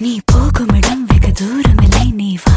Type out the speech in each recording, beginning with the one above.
நீ போகும் இடம் வெகு தூரமில்லை நீ வா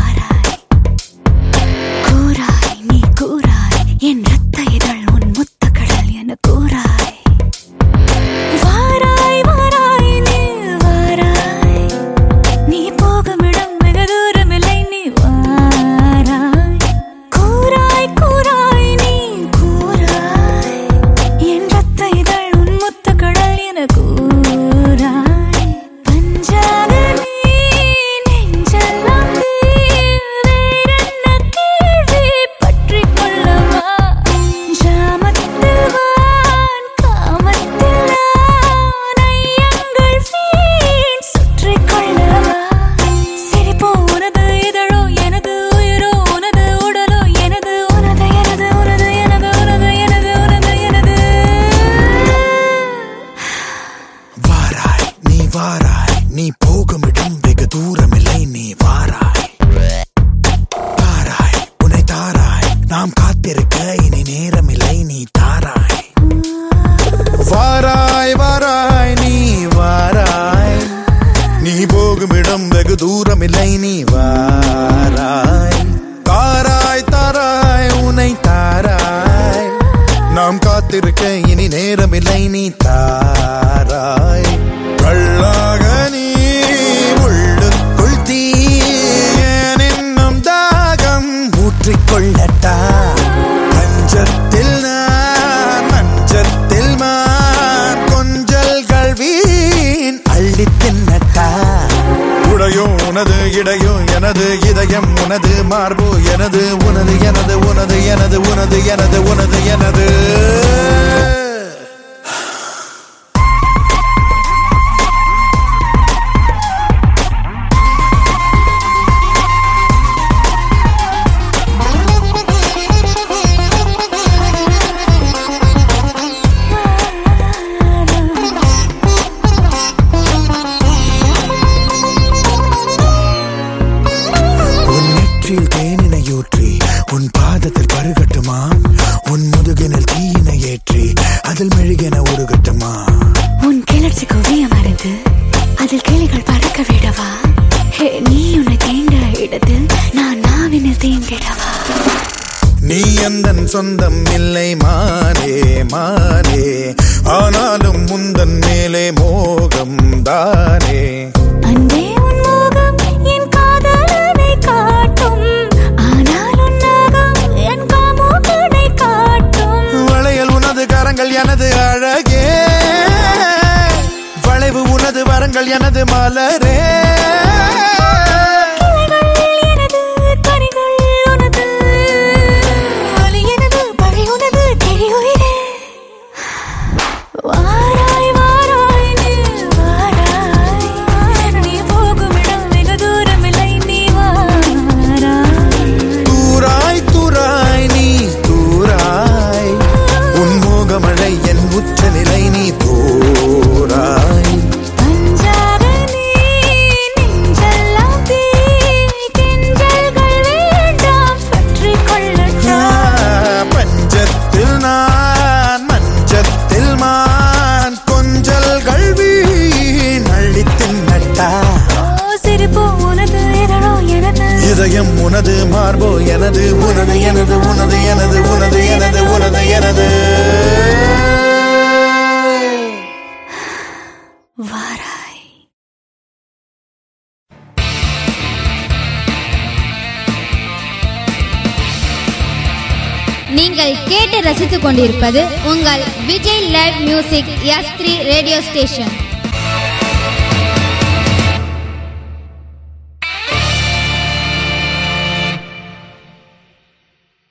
காத்திருக்க இனி நேரமில்லை நீ தா இடையும் எனது இதயம் உனது மார்பு எனது உனது எனது உனது எனது உனது எனது உனது எனது உன் நெற்றில் தேனினை ஊற்றி உன் பாதத்தில் பருகட்டுமா? உன் முதுகினில் தீயினை ஏற்றி அதில் மெழுகென உருகட்டுமா? உன் கிளர்ச்சி குவிய மருந்து அதில் கிளிகள் பறக்க விடவா? நீ உன்னை தீண்ட இடத்தில் நான் நாவினில் தீண்டிடவா நீ எந்தன் சொந்தம் இல்லை மானே மானே. ஆனாலும் முந்தன் மேலே மோகம் தானே. உனது வரங்கள் எனது மலரே. ஓ உனது இதழோ எனது இதயம் உனது மார்போ எனது உனது எனது உனது எனது உனது எனது உனது எனது. நீங்கள் கேட்டு ரசித்துக் கொண்டிருப்பது உங்கள் Vijay live music S three radio station